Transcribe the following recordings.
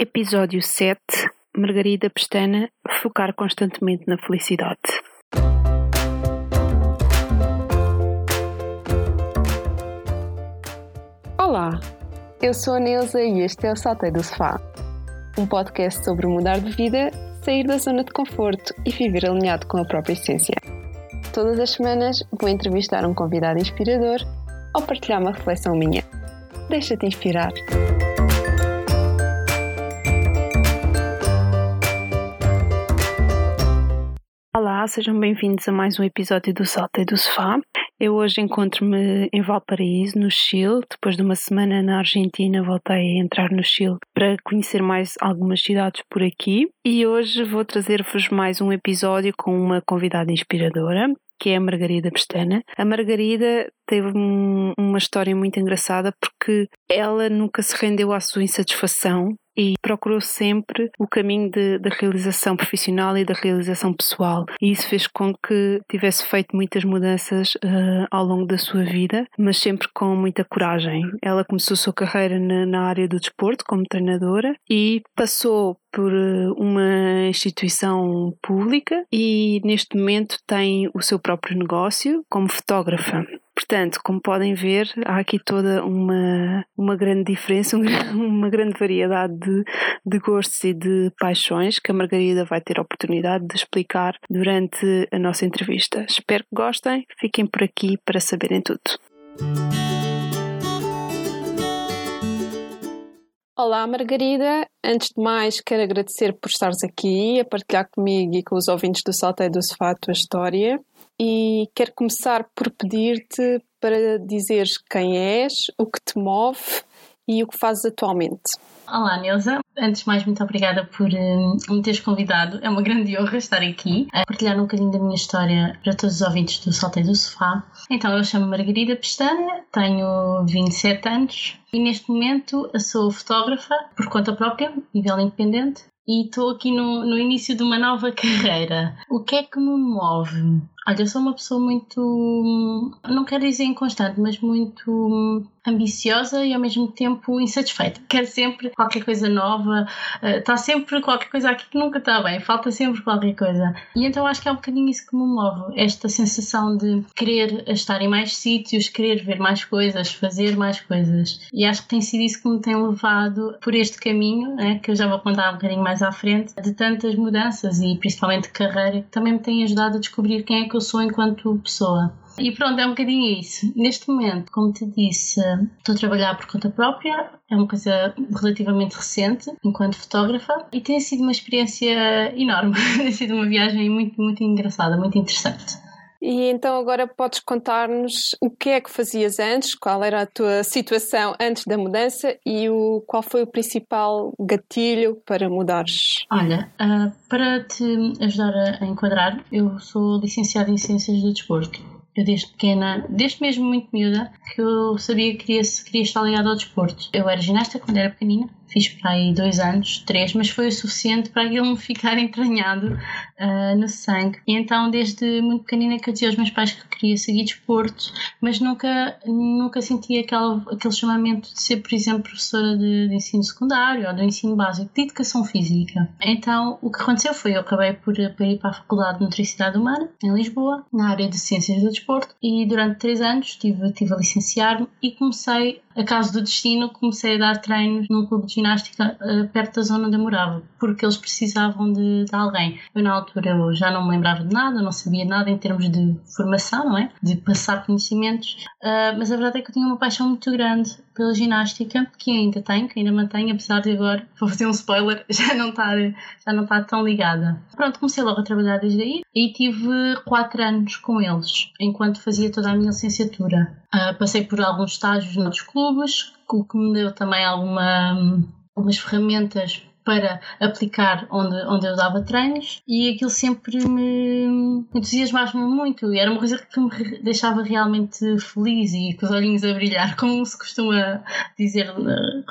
Episódio 7 Margarida Pestana Focar constantemente na felicidade. Olá, eu sou a Neuza e este é o Saltei do Sofá, um podcast sobre mudar de vida, sair da zona de conforto e viver alinhado com a própria essência. Todas as semanas vou entrevistar um convidado inspirador ou partilhar uma reflexão minha. Deixa-te inspirar. Olá, sejam bem-vindos a mais um episódio do Salto do Sofá. Eu hoje encontro-me em Valparaíso, no Chile. Depois de uma semana na Argentina, voltei a entrar no Chile para conhecer mais algumas cidades por aqui. E hoje vou trazer-vos mais um episódio com uma convidada inspiradora, que é a Margarida Pestana. A Margarida teve um, uma história muito engraçada porque ela nunca se rendeu à sua insatisfação e procurou sempre o caminho da realização profissional e da realização pessoal. E isso fez com que tivesse feito muitas mudanças uh, ao longo da sua vida, mas sempre com muita coragem. Ela começou a sua carreira na, na área do desporto como treinadora e passou por eh, uma instituição pública e neste momento tem o seu próprio negócio como fotógrafa. Portanto, como podem ver, há aqui toda uma, uma grande diferença, uma grande variedade de, de gostos e de paixões que a Margarida vai ter a oportunidade de explicar durante a nossa entrevista. Espero que gostem, fiquem por aqui para saberem tudo. Olá, Margarida. Antes de mais, quero agradecer por estares aqui a partilhar comigo e com os ouvintes do Salteio do Sofá a tua história e quero começar por pedir-te para dizeres quem és, o que te move e o que fazes atualmente. Olá, Neuza. Antes de mais, muito obrigada por uh, me teres convidado. É uma grande honra estar aqui a partilhar um bocadinho da minha história para todos os ouvintes do Saltei do Sofá. Então, eu chamo Margarida Pestana, tenho 27 anos e neste momento sou fotógrafa por conta própria, nível independente, e estou aqui no, no início de uma nova carreira. O que é que me move? Olha, eu sou uma pessoa muito. não quero dizer inconstante, mas muito ambiciosa e ao mesmo tempo insatisfeita. Quero sempre qualquer coisa nova, está eh, sempre qualquer coisa aqui que nunca está bem, falta sempre qualquer coisa. E então acho que é um bocadinho isso que me move, esta sensação de querer estar em mais sítios, querer ver mais coisas, fazer mais coisas. E acho que tem sido isso que me tem levado por este caminho, né, que eu já vou contar um bocadinho mais à frente, de tantas mudanças e principalmente de carreira, que também me tem ajudado a descobrir quem é que eu sou enquanto pessoa. E pronto, é um bocadinho isso. Neste momento, como te disse, estou a trabalhar por conta própria, é uma coisa relativamente recente, enquanto fotógrafa, e tem sido uma experiência enorme. tem sido uma viagem muito, muito engraçada, muito interessante. E então agora podes contar-nos o que é que fazias antes, qual era a tua situação antes da mudança e o, qual foi o principal gatilho para mudares? Olha, uh, para te ajudar a, a enquadrar, eu sou licenciada em Ciências do Desporto. Eu desde pequena, desde mesmo muito miúda, que eu sabia que queria, queria estar ligada ao desporto. Eu era ginasta quando era pequenina, fiz para aí dois anos, três, mas foi o suficiente para aquilo me ficar entranhado uh, no sangue. E então, desde muito pequenina, que eu dizia aos meus pais que queria seguir desporto, mas nunca, nunca senti aquele, aquele chamamento de ser, por exemplo, professora de, de ensino secundário ou do ensino básico, de educação física. Então, o que aconteceu foi eu acabei por, por ir para a Faculdade de Nutricidade Humana, em Lisboa, na área de Ciências do Desporto, e durante três anos estive, estive a licenciar-me e comecei a caso do destino, comecei a dar treinos num clube de ginástica uh, perto da zona onde eu morava, porque eles precisavam de, de, alguém. Eu, na altura, eu já não me lembrava de nada, não sabia nada em termos de formação, não é? De passar conhecimentos, uh, mas a verdade é que eu tinha uma paixão muito grande pela ginástica, que ainda tenho, que ainda mantenho, apesar de agora, vou fazer um spoiler, já não estar, já não estar tão ligada. Pronto, comecei logo a trabalhar desde aí e tive quatro anos com eles, enquanto fazia toda a minha licenciatura. Uh, passei por alguns estágios noutros clubes, o que me deu também alguma, algumas ferramentas para aplicar onde, onde eu dava treinos e aquilo sempre me entusiasmava muito e era uma coisa que me deixava realmente feliz e com os olhinhos a brilhar, como se costuma dizer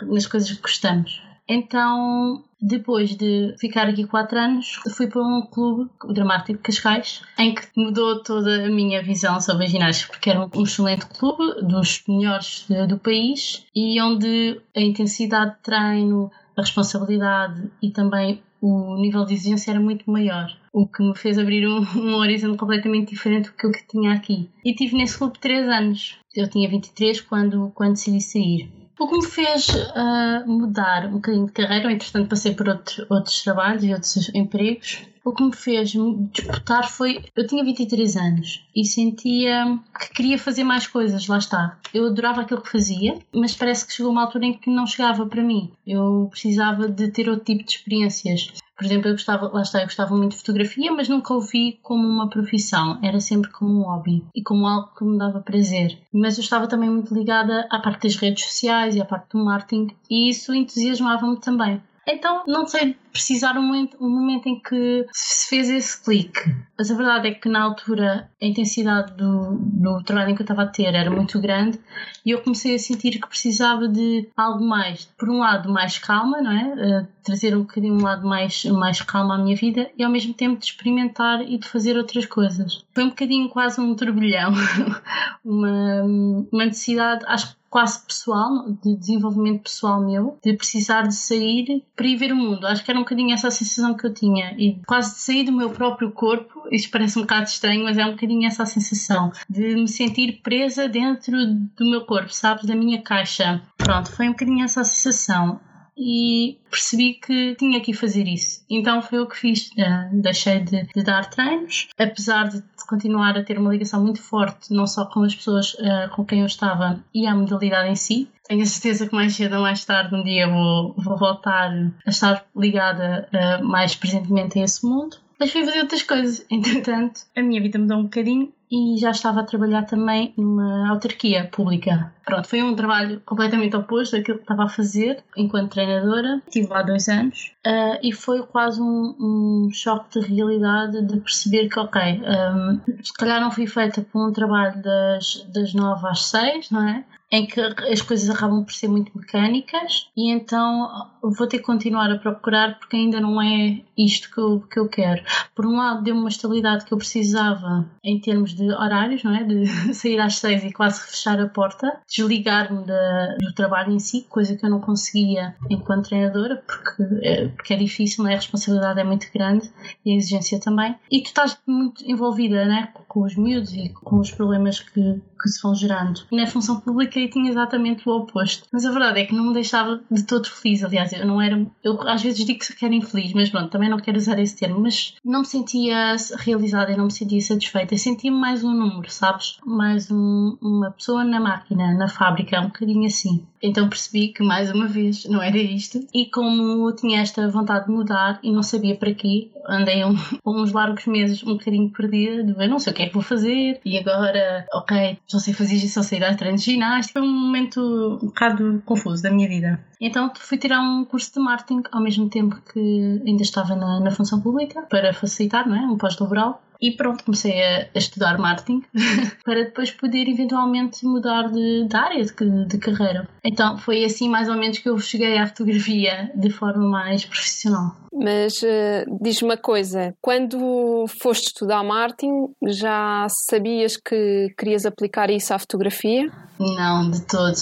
nas coisas que gostamos. Então, depois de ficar aqui quatro anos, fui para um clube, o Dramático Cascais, em que mudou toda a minha visão sobre a ginástica, porque era um excelente clube, dos melhores do país, e onde a intensidade de treino, a responsabilidade e também o nível de exigência era muito maior, o que me fez abrir um, um horizonte completamente diferente do que eu que tinha aqui. E tive nesse clube 3 anos. Eu tinha 23 quando, quando decidi sair. O que me fez uh, mudar um bocadinho de carreira, entretanto passei por outro, outros trabalhos e outros empregos, o que me fez disputar foi. Eu tinha 23 anos e sentia que queria fazer mais coisas, lá está. Eu adorava aquilo que fazia, mas parece que chegou uma altura em que não chegava para mim. Eu precisava de ter outro tipo de experiências. Por exemplo, eu gostava, lá está, eu gostava muito de fotografia, mas nunca o vi como uma profissão, era sempre como um hobby e como algo que me dava prazer. Mas eu estava também muito ligada à parte das redes sociais e à parte do marketing e isso entusiasmava-me também. Então, não sei precisar um momento, um momento em que se fez esse clique. Mas a verdade é que na altura a intensidade do, do trabalho que eu estava a ter era muito grande e eu comecei a sentir que precisava de algo mais, por um lado, mais calma, não é? Uh, trazer um bocadinho um lado mais, mais calma à minha vida e ao mesmo tempo de experimentar e de fazer outras coisas. Foi um bocadinho quase um turbilhão, uma, uma necessidade, acho que quase pessoal, de desenvolvimento pessoal meu, de precisar de sair para ir ver o mundo. Acho que era um bocadinho essa sensação que eu tinha e quase de sair do meu próprio corpo. Isto parece um bocado estranho, mas é um bocadinho essa sensação de me sentir presa dentro do meu corpo, sabes? Da minha caixa. Pronto, foi um bocadinho essa sensação e percebi que tinha que fazer isso. Então foi o que fiz. Uh, deixei de, de, dar treinos, apesar de continuar a ter uma ligação muito forte, não só com as pessoas uh, com quem eu estava e a modalidade em si. Tenho a certeza que mais cedo ou mais tarde um dia vou, vou voltar a estar ligada uh, mais presentemente a esse mundo. Mas fui fazer outras coisas. Entretanto, a minha vida mudou um bocadinho e já estava a trabalhar também numa autarquia pública. Pronto, foi um trabalho completamente oposto daquilo que estava a fazer enquanto treinadora. Estive lá dois anos uh, e foi quase um, um, choque de realidade de perceber que, ok, um, se calhar não fui feita para um trabalho das, das nove às seis, não é? Em que as coisas acabam por ser muito mecânicas e então vou ter que continuar a procurar porque ainda não é isto que eu, que eu quero. Por um lado, deu-me uma estabilidade que eu precisava em termos de horários, não é? De sair às seis e quase fechar a porta, desligar-me do trabalho em si, coisa que eu não conseguia enquanto treinadora, porque é, porque é difícil, não é? a responsabilidade é muito grande e a exigência também. E tu estás muito envolvida né? com os miúdos e com os problemas que, que se vão gerando. E na função pública eu tinha exatamente o oposto. Mas a verdade é que não me deixava de todo feliz. Aliás, eu não era. Eu às vezes digo que era infeliz, mas pronto, também não quero usar esse termo. Mas não me sentia realizada, eu não me sentia satisfeita. Eu sentia-me mais um número, sabes? Mais um, uma pessoa na máquina, na fábrica, um bocadinho assim. Então percebi que mais uma vez não era isto. E como tinha esta vontade de mudar e não sabia para quê, andei um, uns largos meses um bocadinho perdida, de eu não sei o que é que vou fazer. E agora, ok, já sei fazer isso, só sei dar treinos de ginástica. Foi um momento um bocado confuso da minha vida. Então fui tirar um curso de marketing ao mesmo tempo que ainda estava na, na função pública para facilitar, não é? Um pós-laboral. E pronto, comecei a, a estudar marketing para depois poder eventualmente mudar de, de área de, de, carreira. Então foi assim mais ou menos que eu cheguei à fotografia de forma mais profissional. Mas uh, diz-me uma coisa, quando foste estudar marketing, já sabias que querias aplicar isso à fotografia? Não, de todo.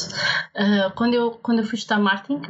Uh, quando, eu, quando eu fui estudar marketing, think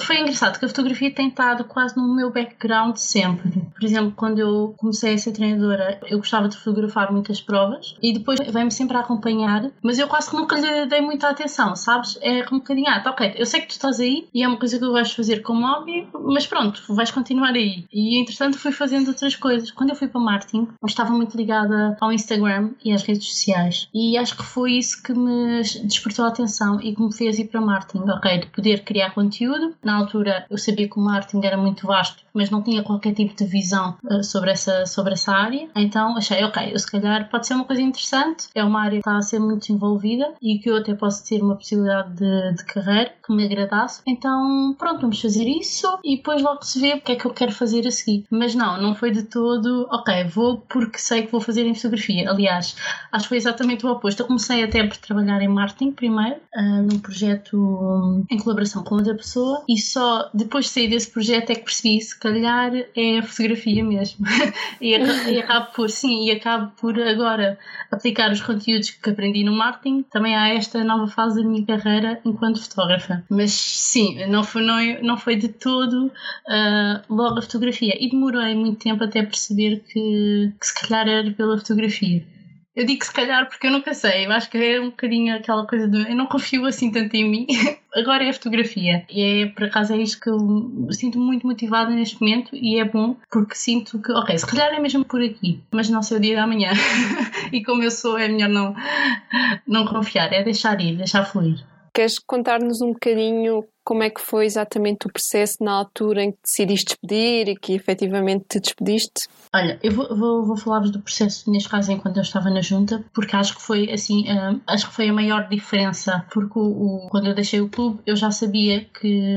foi engraçado que a fotografia tem estado quase no meu background sempre. Por exemplo, quando eu comecei a ser treinadora, eu gostava de fotografar muitas provas e depois vem-me sempre a acompanhar, mas eu quase que nunca lhe dei muita atenção, sabes? É um bocadinho, ah, tá, ok, eu sei que tu estás aí e é uma coisa que tu vais fazer como hobby, mas pronto, vais continuar aí. E entretanto fui fazendo outras coisas. Quando eu fui para marketing, eu estava muito ligada ao Instagram e às redes sociais e acho que foi isso que me despertou a atenção e que me fez ir para marketing, ok, de poder criar conteúdo conteúdo. Na altura eu sabia que o marketing era muito vasto, mas não tinha qualquer tipo de visão uh, sobre, essa, sobre essa área. Então achei, ok, eu se calhar pode ser uma coisa interessante, é uma área que está a ser muito desenvolvida e que eu até posso ter uma possibilidade de, de carreira que me agradasse. Então pronto, vamos fazer isso e depois logo se vê o que é que eu quero fazer a seguir. Mas não, não foi de todo, ok, vou porque sei que vou fazer em fotografia. Aliás, acho que foi exatamente o oposto. Eu comecei até por trabalhar em marketing primeiro, uh, num projeto um, em colaboração com outra pessoa e só depois de sair desse projeto é que percebi se calhar é a fotografia mesmo. e, e acabo por, sim, e acabo por agora aplicar os conteúdos que aprendi no marketing também a esta nova fase da minha carreira enquanto fotógrafa. Mas sim, não foi, não, não foi de todo uh, logo a fotografia e demorei muito tempo até perceber que, que se calhar era pela fotografia. Eu digo se calhar porque eu nunca sei, eu acho que é um bocadinho aquela coisa de eu não confio assim tanto em mim. Agora é a fotografia. E é por acaso é isto que eu me sinto muito motivada neste momento e é bom porque sinto que, ok, se calhar é mesmo por aqui, mas não sei o dia da manhã. e como eu sou, é melhor não, não confiar, é deixar ir, deixar fluir. Queres contar-nos um bocadinho como é que foi exatamente o processo na altura em que decidiste despedir e que efetivamente te despediste? Olha, eu vou, vou, vou falar-vos do processo neste caso enquanto eu estava na junta, porque acho que foi assim, um, acho que foi a maior diferença, porque o, o, quando eu deixei o clube eu já sabia que,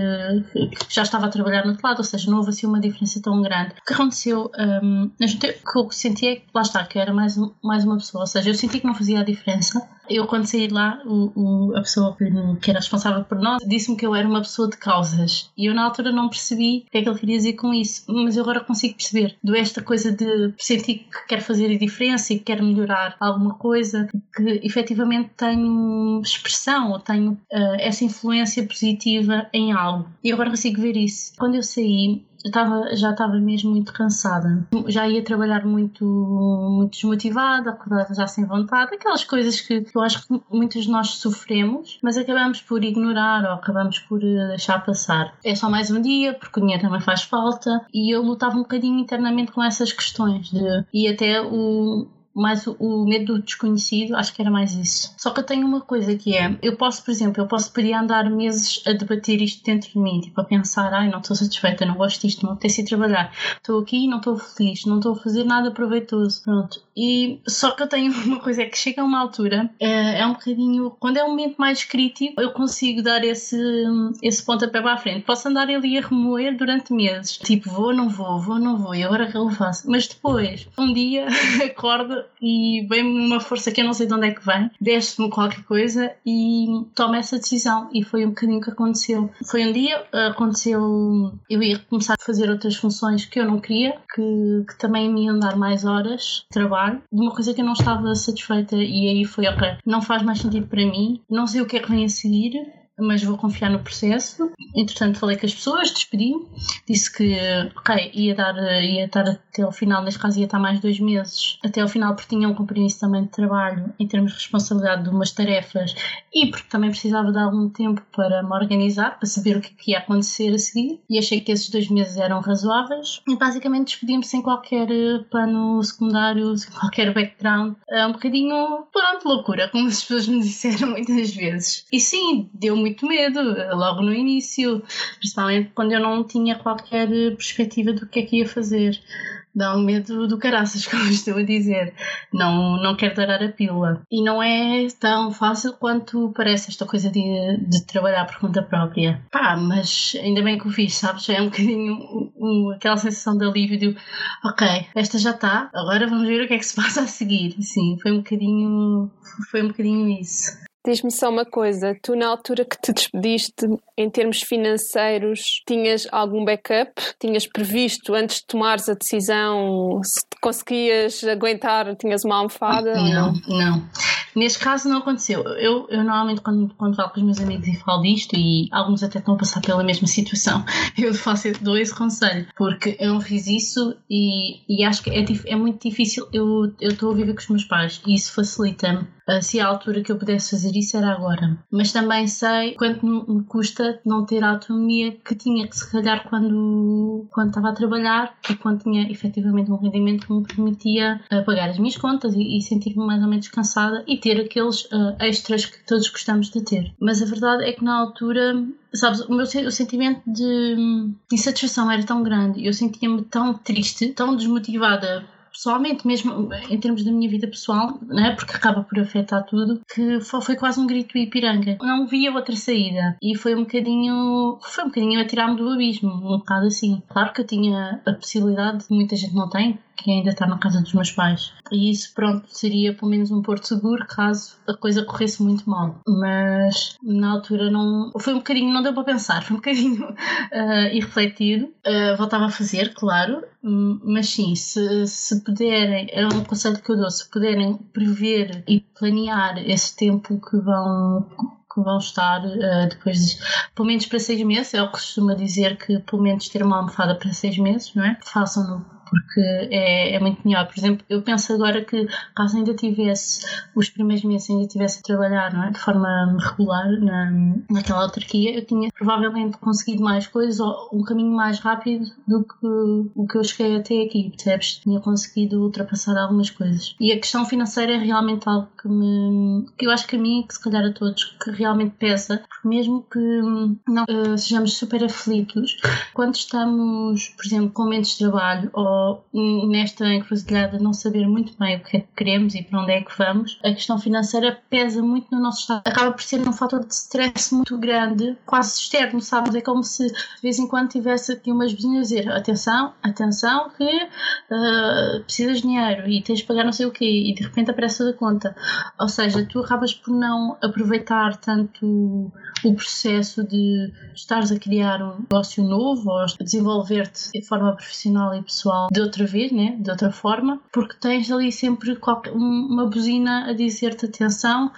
que, já estava a trabalhar no outro lado, ou seja, não houve assim uma diferença tão grande. O que aconteceu um, na junta, o que eu senti é que, lá está, que eu era mais, mais uma pessoa, ou seja, eu senti que não fazia a diferença. Eu, quando saí lá, o, o, a pessoa que, que era responsável por nós disse-me que eu era uma pessoa de causas. E eu na altura não percebi o que é que ele queria dizer com isso, mas eu agora consigo perceber. Do esta coisa de sentir que quer fazer a diferença e que quer melhorar alguma coisa, que efetivamente tenho expressão ou tenho uh, essa influência positiva em algo. E agora consigo ver isso. Quando eu saí, estava, já estava mesmo muito cansada. Já ia trabalhar muito, muito desmotivada, acordada já sem vontade, aquelas coisas que eu acho que muitos de nós sofremos, mas acabamos por ignorar ou acabamos por eh, deixar passar. É só mais um dia, porque o dinheiro também faz falta, e eu lutava um bocadinho internamente com essas questões. De, e até o, mais o, medo do desconhecido, acho que era mais isso. Só que eu tenho uma coisa que é, eu posso, por exemplo, eu posso poder andar meses a debater isto dentro de mim, tipo a pensar, ai, não estou satisfeita, não gosto disto, não apetece ir trabalhar, estou aqui não estou feliz, não estou a fazer nada proveitoso, pronto. E só que eu tenho uma coisa é que chega a uma altura, é, é um bocadinho, quando é um momento mais crítico, eu consigo dar esse, esse pontapé para a frente. Posso andar ali a remoer durante meses, tipo, vou, não vou, vou, não vou, e agora que eu faço. Mas depois, um dia, acordo e vem-me uma força que eu não sei de onde é que vem, desce-me qualquer coisa e toma essa decisão. E foi um bocadinho que aconteceu. Foi um dia, aconteceu, eu ia começar a fazer outras funções que eu não queria, que, que também me iam dar mais horas de trabalho, de uma coisa que eu não estava satisfeita. E aí foi, ok, não faz mais sentido para mim, não sei o que é que vem a seguir, mas vou confiar no processo. Entretanto, falei com as pessoas, despedi disse que, ok, ia, dar, ia estar até ao final, neste caso ia estar mais dois meses, até ao final, porque tinha um compromisso também de trabalho em termos de responsabilidade de umas tarefas e porque também precisava de algum tempo para me organizar, para saber o que, é ia acontecer a seguir. E achei que esses dois meses eram razoáveis. E basicamente despedi-me sem qualquer eh, plano secundário, sem qualquer background. É um bocadinho, pronto, loucura, como as pessoas me disseram muitas vezes. E sim, deu-me muito medo logo no início, principalmente quando eu não tinha qualquer perspectiva do que é que ia fazer. Dá um medo do caraças, como estou a dizer. Não, não quero dar a pílula. E não é tão fácil quanto parece esta coisa de, de trabalhar por conta própria. Pá, mas ainda bem que o fiz, sabes? É um bocadinho um, um, aquela sensação de alívio de ok, esta já está, agora vamos ver o que é que se passa a seguir. Sim, foi um bocadinho, foi um bocadinho isso. Diz-me só uma coisa, tu na altura que te despediste, em termos financeiros, tinhas algum backup? Tinhas previsto, antes de tomares a decisão, se conseguias aguentar, tinhas uma almofada? Não, não, não. Neste caso não aconteceu. Eu, eu normalmente quando, quando falo com os meus amigos e falo disto, e alguns até estão a passar pela mesma situação, eu faço, dou esse conselho, porque eu não fiz isso e, e acho que é, é muito difícil. Eu estou a viver com os meus pais e isso facilita-me se a altura que eu pudesse fazer isso era agora. Mas também sei quanto me custa não ter a autonomia que tinha, que se calhar quando, quando estava a trabalhar e quando tinha efetivamente um rendimento que me permitia uh, pagar as minhas contas e, e sentir-me mais ou menos descansada e ter aqueles uh, extras que todos gostamos de ter. Mas a verdade é que na altura sabes, o meu o sentimento de, de insatisfação era tão grande, eu sentia-me tão triste, tão desmotivada pessoalmente, mesmo em termos da minha vida pessoal, né, porque acaba por afetar tudo, que foi quase um grito ipiranga. Não via outra saída e foi um bocadinho, foi um bocadinho a tirar-me do abismo, um bocado assim. Claro que eu tinha a possibilidade, muita gente não tem, que ainda está na casa dos meus pais. E isso, pronto, seria pelo menos um porto seguro caso a coisa corresse muito mal. Mas na altura não. Foi um bocadinho, não deu para pensar, foi um bocadinho uh, irrefletido. Uh, voltava a fazer, claro, mas sim, se, se puderem, é um conselho que eu dou, se puderem prever e planear esse tempo que vão que vão estar uh, depois de, pelo menos para seis meses, é o que costuma dizer que pelo menos ter uma almofada para seis meses, não é? Façam-no porque é, é muito melhor. Por exemplo, eu penso agora que caso ainda tivesse os primeiros meses, ainda tivesse a trabalhar não é? de forma regular na, naquela autarquia, eu tinha provavelmente conseguido mais coisas ou um caminho mais rápido do que o que eu cheguei até aqui, percebes? Tinha conseguido ultrapassar algumas coisas. E a questão financeira é realmente algo que me. que eu acho que a mim, que se calhar a todos, que realmente pesa, porque mesmo que não uh, sejamos super aflitos, quando estamos, por exemplo, com momentos de trabalho ou nesta encruzilhada não saber muito bem o que é que queremos e para onde é que vamos, a questão financeira pesa muito no nosso estado. Acaba por ser um fator de stress muito grande, quase externo, sabes? É como se de vez em quando tivesse aqui umas vizinhas a dizer atenção, atenção que uh, precisas de dinheiro e tens de pagar não sei o quê e de repente aparece a conta. Ou seja, tu acabas por não aproveitar tanto o processo de estares a criar um negócio novo ou desenvolver-te de forma profissional e pessoal de outra vez, né? de outra forma, porque tens ali sempre uma buzina a dizer-te atenção,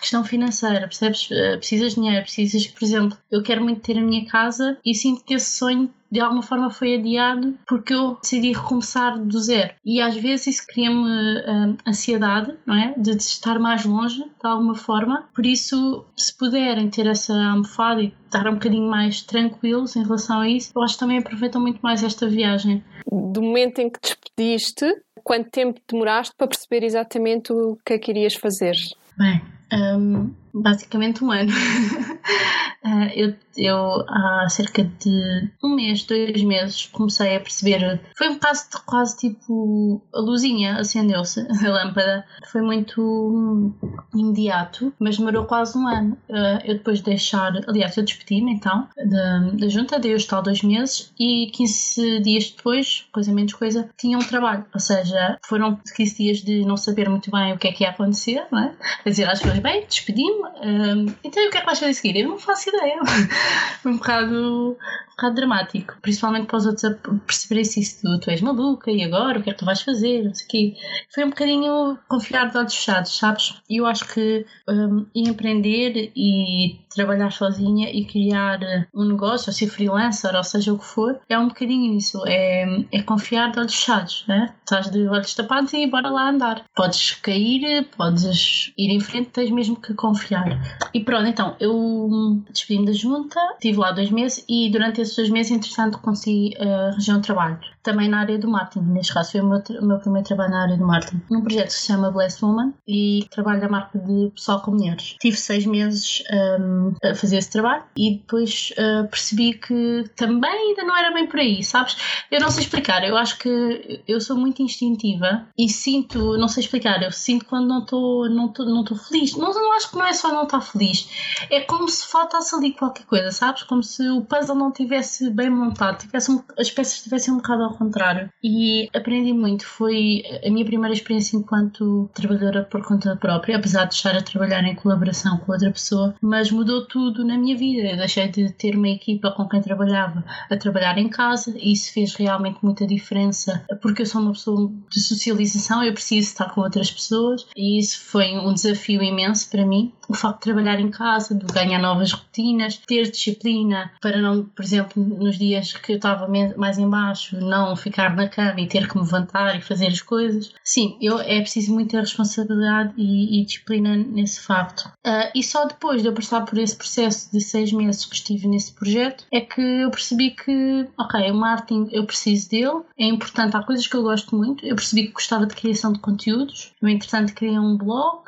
questão financeira, percebes? Eh, precisas de dinheiro, precisas, por exemplo, eu quero muito ter a minha casa e sinto que esse sonho de alguma forma foi adiado porque eu decidi recomeçar do zero. E às vezes isso cria-me uh, ansiedade, não é? De, de, estar mais longe, de alguma forma. Por isso, se puderem ter essa almofada e estar um bocadinho mais tranquilos em relação a isso, eu acho que também aproveitam muito mais esta viagem. Do momento em que despediste, quanto tempo demoraste para perceber exatamente o que é que irias fazer? Bem, um, basicamente um ano. uh, eu eu há cerca de um mês, dois meses, comecei a perceber. Foi um caso de quase tipo. A luzinha acendeu-se, a lâmpada. Foi muito imediato, mas demorou quase um ano. Eh, eu depois de deixar. Aliás, eu despedi-me então da, da junta, dei os tal dois meses e 15 dias depois, coisa menos coisa, tinha um trabalho. Ou seja, foram 15 dias de não saber muito bem o que é que ia acontecer, não é? Quer dizer às pessoas, bem, despedi-me, um, então o que é que vais fazer a seguir? Eu não faço um bocado, bocado dramático, principalmente para os outros perceberem-se isso tu, tu és maluca e agora o que é que tu vais fazer, não sei o quê. Foi um bocadinho confiar de olhos fechados, sabes? E eu acho que um, empreender e trabalhar sozinha e criar um negócio, ou ser freelancer, ou seja o que for, é um bocadinho isso, é, é confiar de olhos fechados, né? Estás de olhos tapados e bora lá andar. Podes cair, podes ir em frente, tens mesmo que confiar. E pronto, então, eu despedi-me da junta, estive lá dois meses e durante esses dois meses, entretanto, consegui uh, arranjar um trabalho. Também na área do marketing, neste caso foi o meu, meu primeiro trabalho na área do marketing. Num projeto que se chama Blessed Woman e trabalho a marca de pessoal com mulheres. Tive seis meses um, a fazer esse trabalho e depois uh, percebi que também ainda não era bem por aí, sabes? Eu não sei explicar, eu acho que eu sou muito instintiva e sinto, não sei explicar, eu sinto quando não estou não não feliz. Não, não acho que não é só não estar feliz, é como se faltasse ali qualquer coisa, sabes? Como se o puzzle não tivesse bem montado, tivesse um, as peças estivessem um bocado ao contrário. E aprendi muito. Foi a minha primeira experiência enquanto trabalhadora por conta própria, apesar de estar a trabalhar em colaboração com outra pessoa, mas mudou tudo na minha vida. Eu deixei de ter uma equipa com quem trabalhava a trabalhar em casa e isso fez realmente muita diferença, porque eu sou uma pessoa de socialização, eu preciso estar com outras pessoas e isso foi um desafio imenso para mim. O facto de trabalhar em casa, de ganhar novas rotinas, ter disciplina para não, por exemplo, nos dias que eu estava mais embaixo, não ficar na cama e ter que me levantar e fazer as coisas. Sim, eu, é preciso muita responsabilidade e, e disciplina nesse facto. Uh, e só depois de eu passar por esse processo de seis meses que estive nesse projeto é que eu percebi que, ok, o marketing eu preciso dele, é importante, há coisas que eu gosto muito. Eu percebi que gostava de criação de conteúdos, no entretanto criei um blog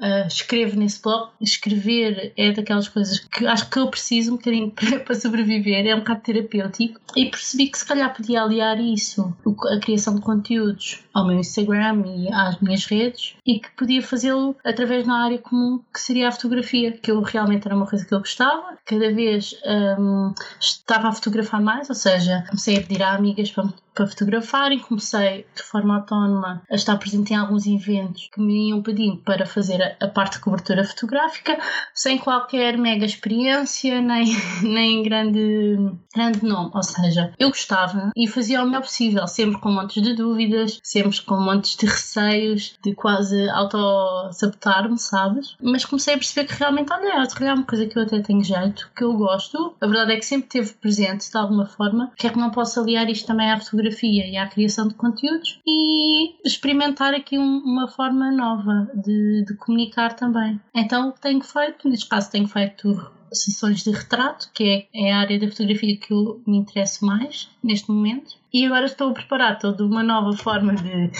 uh, escrevo nesse blog. Escrever é daquelas coisas que acho que eu preciso um bocadinho para, sobreviver, é um bocado terapêutico. E percebi que se calhar podia aliar isso, a criação de conteúdos, ao meu Instagram e às minhas redes, e que podia fazê-lo através uma área comum que seria a fotografia, que eu realmente era uma coisa que eu gostava. Cada vez um, estava a fotografar mais, ou seja, comecei a pedir a amigas para para fotografarem. Comecei de forma autónoma a estar presente em alguns eventos que me iam pedindo para fazer a, parte de cobertura fotográfica, sem qualquer mega experiência nem, nem grande, grande nome. Ou seja, eu gostava e fazia o melhor possível, sempre com montes de dúvidas, sempre com montes de receios, de quase auto-sabotar-me, sabes? Mas comecei a perceber que realmente, olha, é uma coisa que eu até tenho jeito, que eu gosto. A verdade é que sempre teve presente de alguma forma, que é que não posso aliar isto também à fotografia fotografia e à criação de conteúdos e experimentar aqui um, uma forma nova de, de comunicar também. Então, o que tenho feito, neste caso, tenho feito sessões de retrato, que é, é a área da fotografia que eu me interesso mais neste momento. E agora estou a preparar toda uma nova forma de,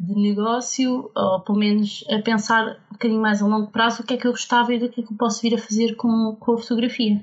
de negócio, ou pelo menos a pensar um bocadinho mais a longo prazo o que é que eu gostava e do que é que eu posso vir a fazer com, com a fotografia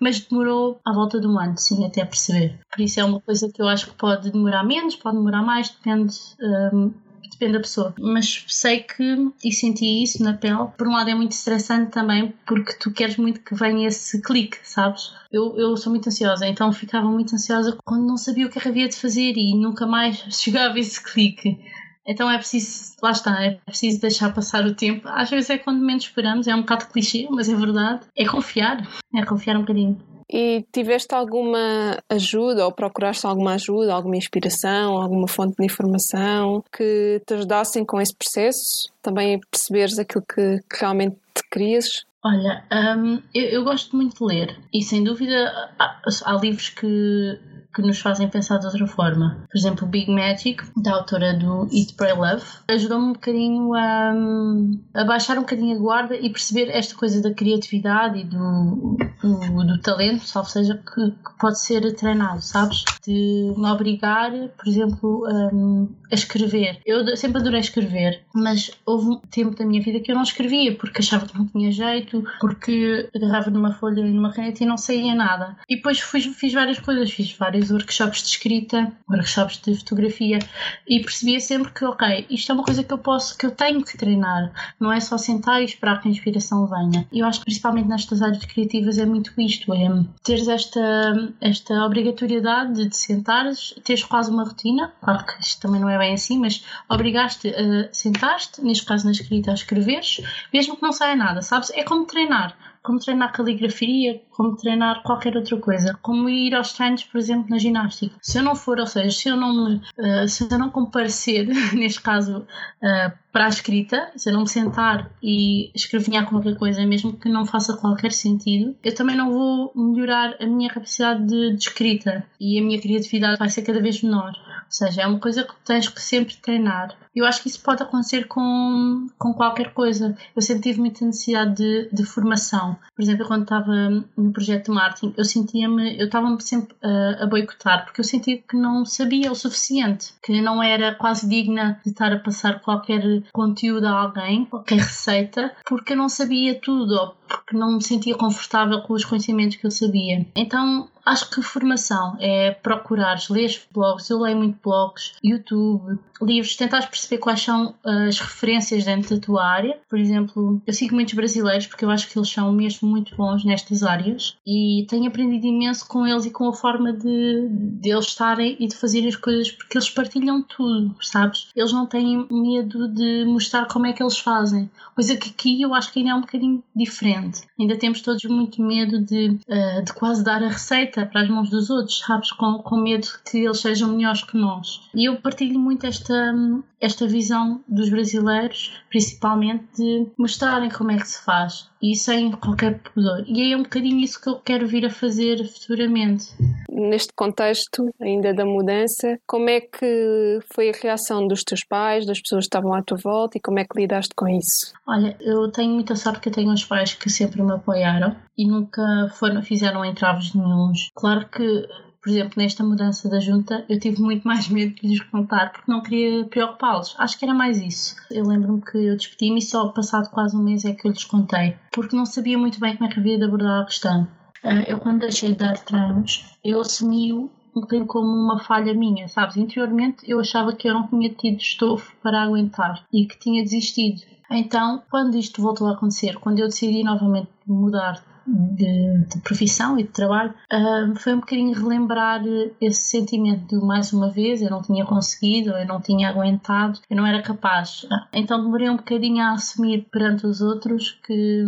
mas demorou à volta de um ano, sim, até perceber. Por isso é uma coisa que eu acho que pode demorar menos, pode demorar mais, depende. Um, depende da pessoa. Mas sei que, e senti isso na pele, por um lado é muito estressante também, porque tu queres muito que venha esse clique, sabes? Eu, eu sou muito ansiosa, então ficava muito ansiosa quando não sabia o que havia de fazer e nunca mais chegava esse clique. Então é preciso, lá está, é preciso deixar passar o tempo. Às vezes é quando menos esperamos, é um bocado clichê, mas é verdade. É confiar, é confiar um bocadinho. E tiveste alguma ajuda ou procuraste alguma ajuda, alguma inspiração, alguma fonte de informação que te ajudassem com esse processo? Também perceberes aquilo que, que realmente te querias? Olha, um, eu, eu, gosto muito de ler e sem dúvida há, há livros que que nos fazem pensar de outra forma. Por exemplo, Big Magic, da autora do Eat, Pray, Love, ajudou-me um bocadinho a, a, baixar um bocadinho a guarda e perceber esta coisa da criatividade e do, do, do talento, salvo seja, que, que, pode ser treinado, sabes? De me obrigar, por exemplo, um, a escrever. Eu sempre adorei escrever, mas houve um tempo da minha vida que eu não escrevia porque achava que não tinha jeito, porque agarrava numa folha e numa caneta e não saía nada. E depois fui, fiz várias coisas, fiz vários workshops de escrita, workshops de fotografia e percebia sempre que, ok, isto é uma coisa que eu posso, que eu tenho que treinar, não é só sentar e esperar que a inspiração venha. Eu acho que principalmente nestas áreas criativas é muito isto, é teres esta, esta obrigatoriedade de sentares, teres quase uma rotina, claro que isto também não é bem assim, mas obrigaste a sentar-te, neste caso na escrita, a escreveres, mesmo que não saia nada, sabes? É como treinar como treinar caligrafia, como treinar qualquer outra coisa, como ir aos treinos, por exemplo, na ginástica. Se eu não for, ou seja, se eu não me, uh, se eu não comparecer, neste caso, uh, para a escrita, se eu não me sentar e escrevinhar qualquer coisa, mesmo que não faça qualquer sentido, eu também não vou melhorar a minha capacidade de, de escrita e a minha criatividade vai ser cada vez menor. Ou seja, é uma coisa que tens que sempre treinar. Eu acho que isso pode acontecer com, com qualquer coisa. Eu sempre tive muita necessidade de, de formação. Por exemplo, quando estava no projeto de marketing, eu sentia-me, eu estava-me sempre a, a boicotar, porque eu sentia que não sabia o suficiente, que não era quase digna de estar a passar qualquer conteúdo a alguém, qualquer receita, porque eu não sabia tudo, porque não me sentia confortável com os conhecimentos que eu sabia. Então, acho que formação é procurar ler blogs, eu leio muito blogs, YouTube, livros, tentar perceber quais são as referências dentro da tua área. Por exemplo, eu sigo muitos brasileiros porque eu acho que eles são mesmo muito bons nestas áreas e tenho aprendido imenso com eles e com a forma de, de eles estarem e de fazerem as coisas porque eles partilham tudo, sabes? Eles não têm medo de mostrar como é que eles fazem, coisa que aqui eu acho que ainda é um bocadinho diferente. Ainda temos todos muito medo de, uh, de quase dar a receita para as mãos dos outros, sabes? Com, com medo que eles sejam melhores que nós. E eu partilho muito esta esta, visão dos brasileiros, principalmente, de mostrarem como é que se faz e sem qualquer pudor. E é um bocadinho isso que eu quero vir a fazer futuramente. Neste contexto ainda da mudança, como é que foi a reação dos teus pais, das pessoas que estavam à tua volta e como é que lidaste com isso? Olha, eu tenho muita sorte que eu tenho uns pais que sempre me apoiaram e nunca foram, fizeram entraves nenhums. Claro que por exemplo, nesta mudança da junta, eu tive muito mais medo de lhes contar porque não queria preocupá-los. Acho que era mais isso. Eu lembro-me que eu despedi-me e só passado quase um mês é que eu lhes contei, porque não sabia muito bem como é que havia de abordar a questão. Ah, eu, quando deixei de dar treinos, eu assumi-o um bocadinho como uma falha minha, sabes? Interiormente eu achava que eu não tinha tido estofo para aguentar e que tinha desistido. Então, quando isto voltou a acontecer, quando eu decidi novamente mudar de, de, profissão e de trabalho, uh, foi um bocadinho relembrar esse sentimento de mais uma vez eu não tinha conseguido, eu não tinha aguentado, eu não era capaz. Então demorei um bocadinho a assumir perante os outros que,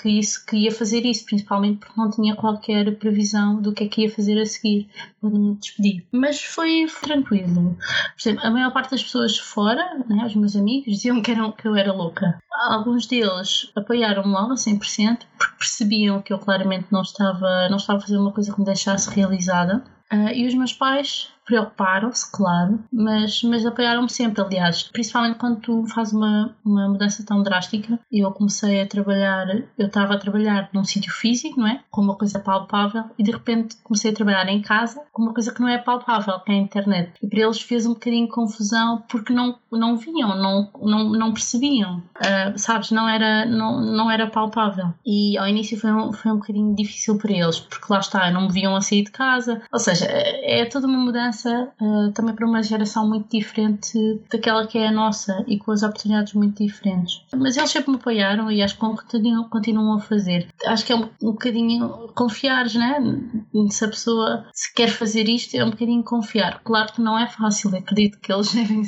que, isso, que ia fazer isso, principalmente porque não tinha qualquer previsão do que é que ia fazer a seguir quando me despedi. Mas foi, tranquilo. Por exemplo, a maior parte das pessoas fora, né, os meus amigos, diziam que, eram, que eu era louca. Alguns deles apoiaram-me logo a 100%, porque percebiam que eu claramente não estava, não estava a fazer uma coisa que me deixasse realizada. Uh, e os meus pais preocuparam-se, claro, mas, mas apoiaram-me sempre, aliás, principalmente quando tu fazes uma, uma mudança tão drástica. Eu comecei a trabalhar, eu estava a trabalhar num sítio físico, não é? Com uma coisa palpável, e de repente comecei a trabalhar em casa com uma coisa que não é palpável, que é a internet. E para eles fez um bocadinho de confusão porque não, não viam, não, não, não percebiam, uh, sabes? Não era, não, não era palpável. E ao início foi um, foi um bocadinho difícil para eles, porque lá está, não me viam a sair de casa, ou seja, é, é toda uma mudança uh, também para uma geração muito diferente daquela que é a nossa e com as oportunidades muito diferentes. Mas eles sempre me apoiaram e acho que continuam a fazer. Acho que é um, um bocadinho confiar, né? Se a pessoa se quer fazer isto, é um bocadinho confiar. Claro que não é fácil, acredito que eles devem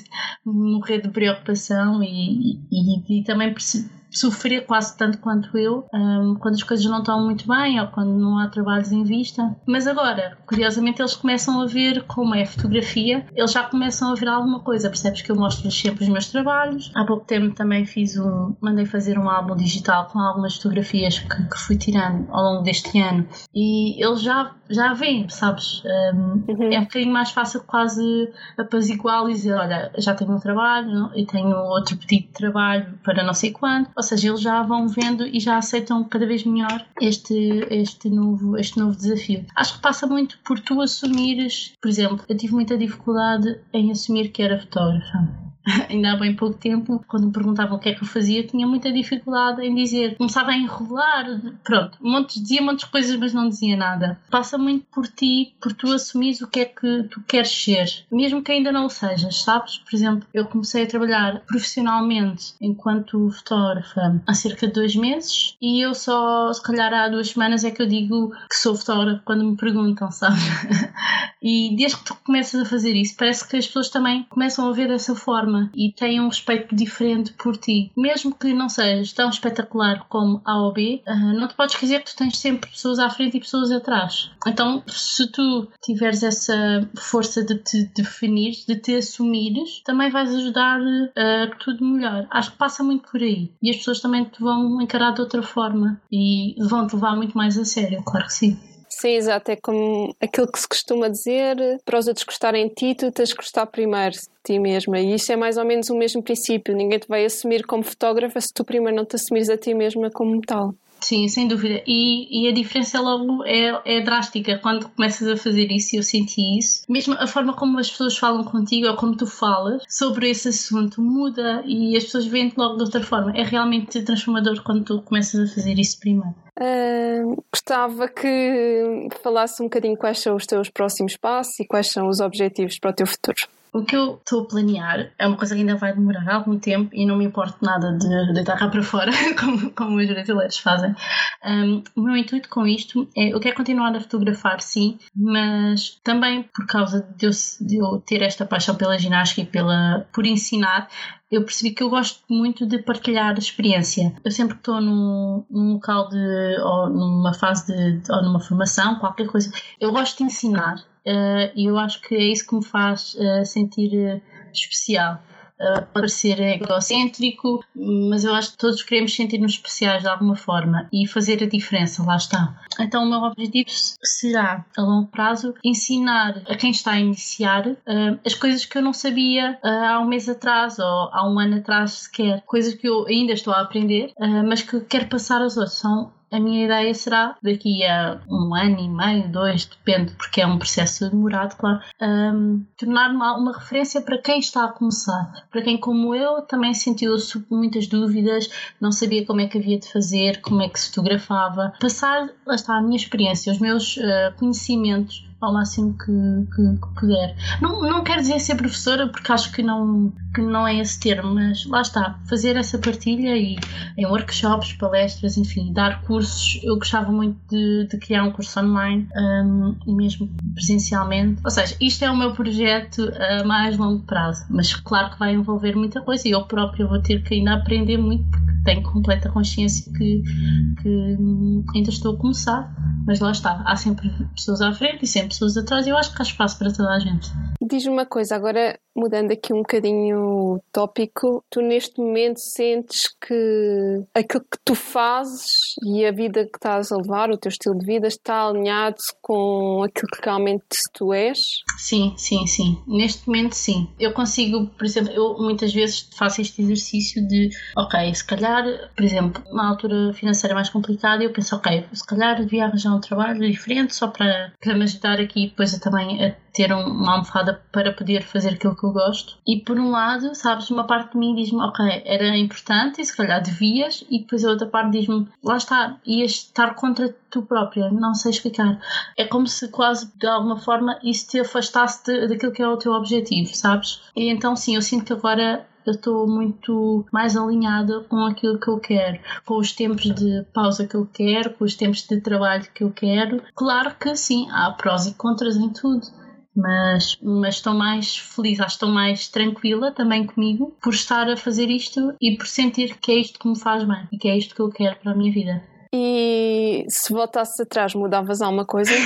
morrer de preocupação e, e, e também perceber sofrer quase tanto quanto eu um, quando as coisas não estão muito bem ou quando não há trabalhos em vista. Mas agora, curiosamente, eles começam a ver como é a fotografia, eles já começam a ver alguma coisa. Percebes que eu mostro-lhes sempre os meus trabalhos. Há pouco tempo também fiz um, mandei fazer um álbum digital com algumas fotografias que, que fui tirando ao longo deste ano e eles já, já veem, sabes? Um, uhum. É um bocadinho mais fácil quase apaziguar e dizer: Olha, já tenho um trabalho e tenho outro pedido de trabalho para não sei quando ou seja, eles já vão vendo e já aceitam cada vez melhor este, este, novo, este novo desafio. Acho que passa muito por tu assumires, por exemplo, eu tive muita dificuldade em assumir que era fotógrafa ainda há bem pouco tempo, quando me perguntavam o que é que eu fazia, tinha muita dificuldade em dizer. Começava a enrolar, pronto, montes, dizia montes de coisas, mas não dizia nada. Passa muito por ti, por tu assumires o que é que tu queres ser, mesmo que ainda não o sejas, sabes? Por exemplo, eu comecei a trabalhar profissionalmente enquanto fotógrafa há cerca de dois meses e eu só, se calhar, há duas semanas é que eu digo que sou fotógrafa quando me perguntam, sabes? e desde que tu começas a fazer isso, parece que as pessoas também começam a ver dessa forma e têm um respeito diferente por ti. Mesmo que não sejas tão espetacular como A ou B, uh, não te podes dizer que tu tens sempre pessoas à frente e pessoas atrás. Então, se tu tiveres essa força de te definir, de te assumires, também vais ajudar a uh, que tudo melhor. Acho que passa muito por aí. E as pessoas também te vão encarar de outra forma e vão te levar muito mais a sério, claro que sim. Sim, exato. É como aquilo que se costuma dizer: para os outros gostarem de ti, tu tens que gostar primeiro de ti mesma. E isto é mais ou menos o mesmo princípio. Ninguém te vai assumir como fotógrafa se tu primeiro não te assumires a ti mesma como tal. Sim, sem dúvida. E, e a diferença logo é, é drástica quando começas a fazer isso, e eu senti isso. Mesmo a forma como as pessoas falam contigo ou como tu falas sobre esse assunto muda e as pessoas veem-te logo de outra forma. É realmente transformador quando tu começas a fazer isso primeiro. Uh, gostava que falasse um bocadinho quais são os teus próximos passos e quais são os objetivos para o teu futuro. O que eu estou a planear é uma coisa que ainda vai demorar algum tempo e não me importo nada de deitar cá para fora, como, como os brasileiros fazem. Um, o meu intuito com isto é eu quero continuar a fotografar, sim, mas também por causa de eu, de eu ter esta paixão pela ginástica e pela, por ensinar, eu percebi que eu gosto muito de partilhar a experiência. Eu sempre que estou num, num, local de, ou numa fase de, ou numa formação, qualquer coisa, eu gosto de ensinar e eu acho que é isso que me faz uh, sentir uh, especial. Uh, pode ser egocêntrico, mas eu acho que todos queremos sentir-nos especiais de alguma forma e fazer a diferença, lá está. Então, o meu objetivo será, a longo prazo, ensinar a quem está a iniciar uh, as coisas que eu não sabia uh, há um mês atrás ou há um ano atrás sequer, coisas que eu ainda estou a aprender, mas que quero passar aos outros. São a minha ideia será, daqui a um ano e meio, dois, depende, porque é um processo demorado, claro, um, tornar uma, uma referência para quem está a começar. Para quem, como eu, também sentiu muitas dúvidas, não sabia como é que havia de fazer, como é que se fotografava. Passar, lá está, a minha experiência, os meus uh, conhecimentos ao máximo que, que, que, puder. Não, não quero dizer ser professora, porque acho que não, que não é esse termo, mas lá está, fazer essa partilha e em workshops, palestras, enfim, dar cursos. Eu gostava muito de, de criar um curso online um, e mesmo presencialmente. Ou seja, isto é o meu projeto a mais longo prazo, mas claro que vai envolver muita coisa e eu própria vou ter que ainda aprender muito, tenho completa consciência que, que ainda estou a começar, mas lá está, há sempre pessoas à frente e sempre pessoas atrás e eu acho que há espaço para toda a gente. Diz-me uma coisa, agora mudando aqui um bocadinho o tópico, tu neste momento sentes que aquilo que tu fazes e a vida que estás a levar, o teu estilo de vida, está alinhado com aquilo que realmente tu és? Sim, sim, sim. Neste momento, sim. Eu consigo, por exemplo, eu muitas vezes faço este exercício de, ok, se calhar, por exemplo, uma altura financeira mais complicada, eu penso, ok, se calhar devia arranjar um trabalho diferente só para, para me ajudar aqui depois a, também a ter uma almofada para poder fazer aquilo que eu gosto. E por um lado, sabes, uma parte de mim diz-me, ok, era importante e se calhar devias, e depois a outra parte diz-me, lá está, ias estar contra tu própria, não sei explicar. É como se quase de alguma forma isso te afastasse de, daquilo que é o teu objetivo, sabes? E então sim, eu sinto que agora eu estou muito mais alinhada com aquilo que eu quero, com os tempos de pausa que eu quero, com os tempos de trabalho que eu quero. Claro que sim, há prós e contras em tudo mas, mas estou mais feliz, acho que estou mais tranquila também comigo por estar a fazer isto e por sentir que é isto que me faz bem e que é isto que eu quero para a minha vida. E se voltasses atrás, mudavas alguma coisa? uh,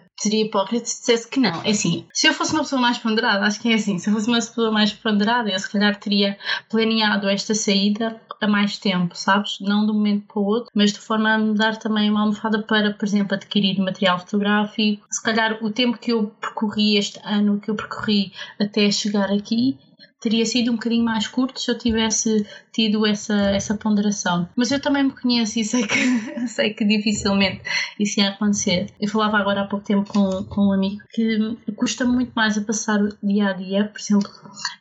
seria hipócrita se dissesse que não. É assim, se eu fosse uma pessoa mais ponderada, acho que é assim, se eu fosse uma pessoa mais ponderada, eu se calhar teria planeado esta saída a mais tempo, sabes? Não de um momento para o outro, mas de forma a me dar também uma almofada para, por exemplo, adquirir material fotográfico. Se calhar o tempo que eu percorri este ano, que eu percorri até chegar aqui, teria sido um bocadinho mais curto se eu tivesse tido essa, essa ponderação. Mas eu também me conheço e sei que, sei que dificilmente isso ia acontecer. Eu falava agora há pouco tempo com, com um amigo que custa muito mais a passar o dia a dia. Por exemplo,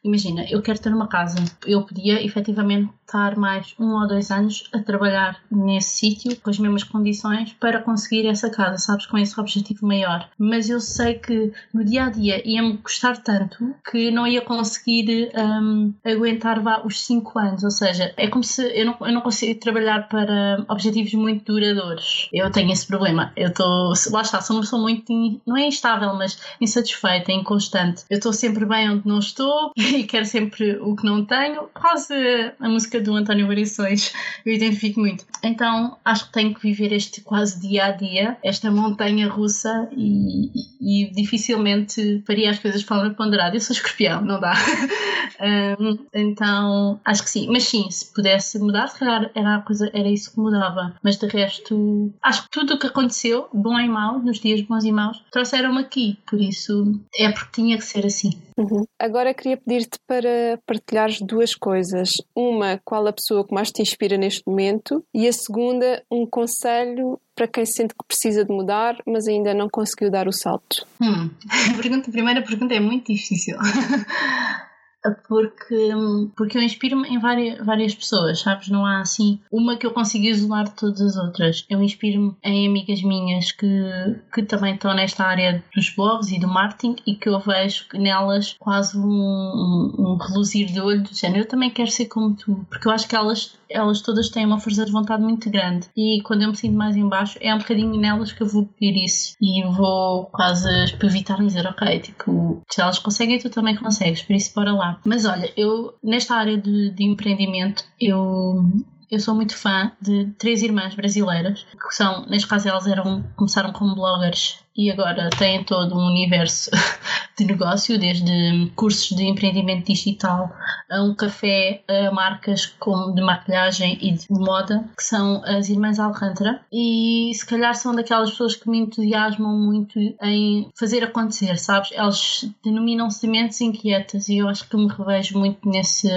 imagina, eu quero ter uma casa. Eu podia efetivamente estar mais um ou dois anos a trabalhar nesse sítio com as mesmas condições para conseguir essa casa, sabes? Com esse objetivo maior. Mas eu sei que no dia a dia ia-me custar tanto que não ia conseguir um, aguentar vá, os 5 anos. Ou seja, é como se eu não, eu não consigo trabalhar para objetivos muito duradouros. Eu tenho esse problema. Eu estou, lá está, sou uma pessoa muito, não é instável, mas insatisfeita, inconstante. Eu estou sempre bem onde não estou e quero sempre o que não tenho. Quase a música do António Variações, eu identifico muito. Então acho que tenho que viver este quase dia a dia, esta montanha russa e, e, e dificilmente faria as coisas de forma ponderada. Eu sou escorpião, não dá. Um, então, acho que sim. Mas sim, se pudesse mudar, se calhar era, coisa, era isso que mudava. Mas de resto, acho que tudo o que aconteceu, bom e mau, nos dias bons e maus, trouxeram-me aqui. Por isso, é porque tinha que ser assim. Uhum. Agora queria pedir-te para partilhares duas coisas. Uma, qual a pessoa que mais te inspira neste momento? E a segunda, um conselho para quem sente que precisa de mudar, mas ainda não conseguiu dar o salto. Hum. A, pergunta, a primeira pergunta é muito difícil. porque, porque eu inspiro-me em várias, várias pessoas, sabes? Não há assim uma que eu consiga isolar de todas as outras. Eu inspiro-me em amigas minhas que, que também estão nesta área dos blogs e do marketing e que eu vejo nelas quase um, um, um reluzir de olho do género. Eu também quero ser como tu, porque eu acho que elas elas todas têm uma força de vontade muito grande e quando eu me sinto mais em baixo é um bocadinho nelas que eu vou pedir isso e vou quase evitar dizer ok, tipo, se elas conseguem tu também consegues, por isso bora lá. Mas olha, eu nesta área de, de empreendimento eu eu sou muito fã de três irmãs brasileiras, que são, neste caso elas eram, começaram como bloggers e agora têm todo um universo de negócio, desde cursos de empreendimento digital a um café, a marcas como de maquilhagem e de moda, que são as Irmãs Alcântara, e se calhar são daquelas pessoas que me entusiasmam muito em fazer acontecer, sabes? Elas denominam-se mentes inquietas e eu acho que me revejo muito nesse,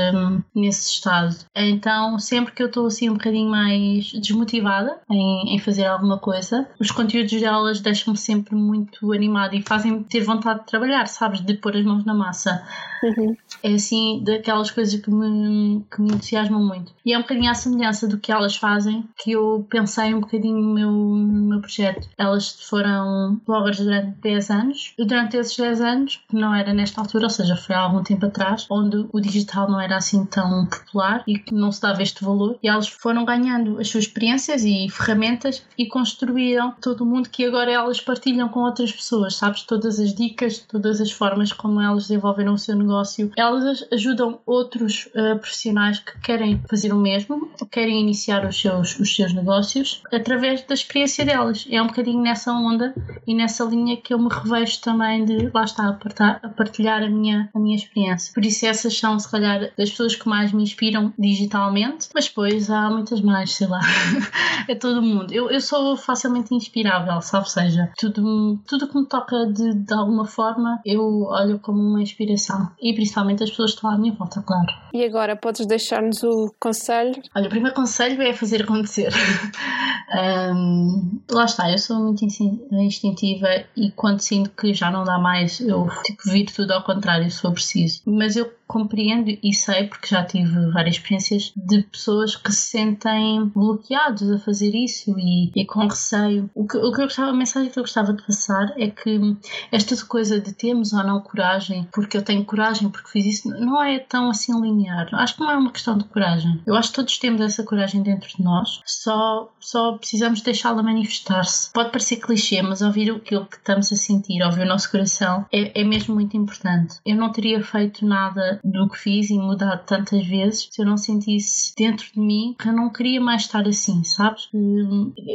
nesse estado. Então, sempre que eu estou assim um bocadinho mais desmotivada em, em fazer alguma coisa, os conteúdos delas deixam-me sempre muito animada e fazem-me ter vontade de trabalhar, sabes? De pôr as mãos na massa. Uhum. É assim, daquelas coisas que me, que me entusiasmam muito. E é um bocadinho à semelhança do que elas fazem que eu pensei um bocadinho no meu, no meu projeto. Elas foram bloggers durante 10 anos. E durante esses 10 anos, que não era nesta altura, ou seja, foi há algum tempo atrás, onde o digital não era assim tão popular e que não se dava este valor. E elas foram ganhando as suas experiências e ferramentas e construíram todo o mundo que agora elas partilham com outras pessoas, sabes? Todas as dicas, todas as formas como elas desenvolveram o seu negócio. Elas ajudam outros uh, profissionais que querem fazer o mesmo, querem iniciar os seus, os seus negócios através da experiência delas. É um bocadinho nessa onda e nessa linha que eu me revejo também de lá está, a partilhar a minha, a minha experiência. Por isso, essas são, se calhar, das pessoas que mais me inspiram digitalmente, mas depois há muitas mais, sei lá. é todo mundo. Eu, eu sou facilmente inspirável, sabe? seja, tudo, tudo que me toca de, de alguma forma, eu olho como uma inspiração. E principalmente as pessoas que estão à minha volta, claro. E agora, podes deixar-nos o conselho? Olha, o primeiro conselho é fazer acontecer. um, lá está, eu sou muito instintiva e quando sinto que já não dá mais, eu tipo, viro tudo ao contrário se for preciso. Mas eu compreendo e sei, porque já tive várias experiências, de pessoas que se sentem bloqueados a fazer isso e, e com receio. O que, o que eu gostava, a mensagem que eu gostava de passar é que esta coisa de termos ou não coragem, porque eu tenho coragem, porque fiz isso, não é tão assim linear. Acho que não é uma questão de coragem. Eu acho que todos temos essa coragem dentro de nós, só, só precisamos deixá-la manifestar-se. Pode parecer clichê, mas ouvir aquilo que estamos a sentir, ouvir o nosso coração, é, é mesmo muito importante. Eu não teria feito nada do que fiz e mudado tantas vezes se eu não sentisse dentro de mim que eu não queria mais estar assim, sabes?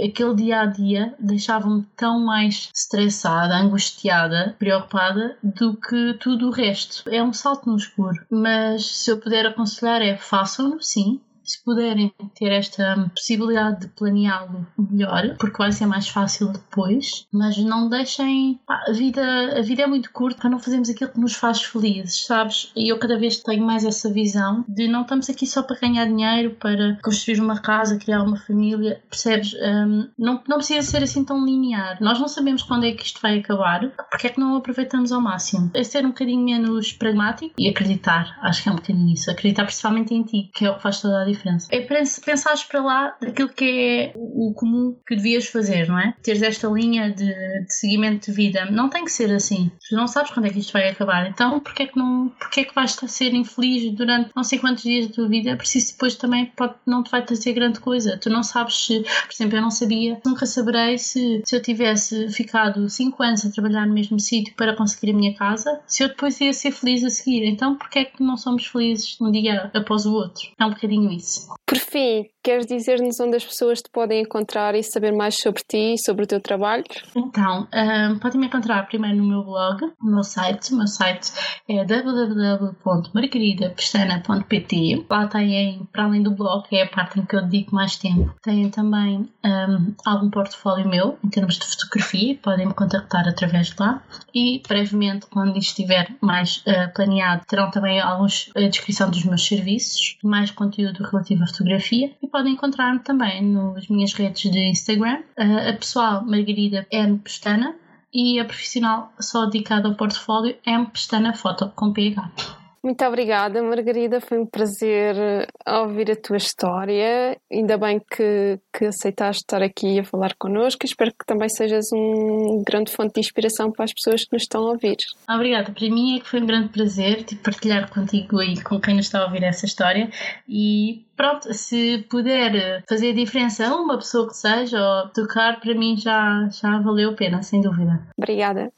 Aquele dia a dia deixava-me tão mais estressada, angustiada, preocupada do que tudo o resto. É um salto no escuro. Mas se eu puder aconselhar é façam-no, sim, se puderem ter esta possibilidade de planeá-lo melhor, porque vai ser mais fácil depois, mas não deixem. a, vida, a vida é muito curta para não fazermos aquilo que nos faz felizes, sabes? E eu cada vez tenho mais essa visão de não estamos aqui só para ganhar dinheiro, para construir uma casa, criar uma família, percebes? Um, não, não precisa ser assim tão linear. Nós não sabemos quando é que isto vai acabar, porque é que não aproveitamos ao máximo? É ser um bocadinho menos pragmático e acreditar, acho que é um bocadinho isso. Acreditar principalmente em ti, que é o que faz toda a diferença É pensares para lá daquilo que é o comum que devias fazer, não é? Teres esta linha de, de seguimento de vida. Não tem que ser assim. Tu não sabes quando é que isto vai acabar. Então, porquê é que, não, porquê é que vais estar a ser infeliz durante não sei quantos dias da tua vida? É preciso depois também pode, não te vai trazer grande coisa. Tu não sabes se, por exemplo, eu não sabia, nunca saberei se, se eu tivesse ficado 5 anos a trabalhar no mesmo sítio para conseguir a minha casa, se eu depois ia ser feliz a seguir. Então, porquê é que não somos felizes um dia após o outro? É um bocadinho isso. Por fim, queres dizer-nos onde as pessoas te podem encontrar e saber mais sobre ti e sobre o teu trabalho? Então, um, podem me encontrar primeiro no meu blog, no meu site. O meu site é www.margaridapestana.pt. Lá tem, para além do blog, é a parte em que eu dedico mais tempo. Tem também um, algum portfólio meu em termos de fotografia, podem me contactar através de lá. E brevemente, quando isto estiver mais uh, planeado, terão também alguns, a descrição dos meus serviços, mais conteúdo relativo à fotografia podem encontrar-me também nas minhas redes de Instagram, a pessoal Margarida M. Pestana e a profissional só dedicada ao portfólio M. Pestana Foto com PH. Muito obrigada, Margarida. Foi um prazer eh, ouvir a tua história. Ainda bem que, que aceitaste estar aqui a falar connosco. Espero que também sejas um grande fonte de inspiração para as pessoas que nos estão a ouvir. Obrigada. Para mim é que foi um grande prazer partilhar contigo e com quem nos está a ouvir essa história. E pronto, se puder fazer a diferença a uma pessoa que seja ou tocar, para mim já, já valeu a pena, sem dúvida. Obrigada.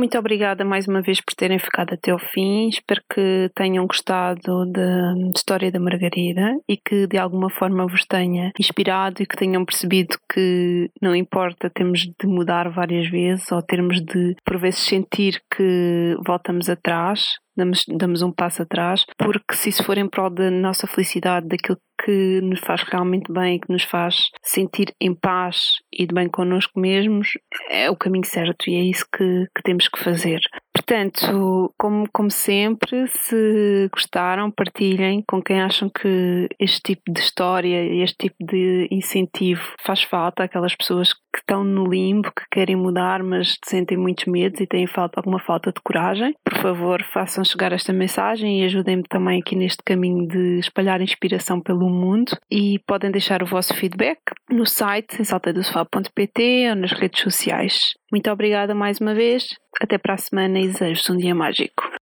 Muito obrigada mais uma vez por terem ficado até ao fim. Espero que tenham gostado da história da Margarida e que de alguma forma vos tenha inspirado e que tenham percebido que não importa termos de mudar várias vezes ou termos de por vezes sentir que voltamos atrás, damos, damos um passo atrás, porque se isso for em prol da nossa felicidade, daquilo que nos faz realmente bem, que nos faz sentir em paz e de bem connosco mesmos, é o caminho certo e é isso que, que temos que fazer. Portanto, como, como sempre, se gostaram, partilhem com quem acham que este tipo de história, este tipo de incentivo faz falta, aquelas pessoas que estão no limbo, que querem mudar, mas sentem muitos medos e têm falta, alguma falta de coragem. Por favor, façam chegar esta mensagem e ajudem-me também aqui neste caminho de espalhar inspiração pelo mundo. E podem deixar o vosso feedback no site saltadosofá.pt ou nas redes sociais. Muito obrigada mais uma vez. Até para a semana e desejo-vos um dia mágico.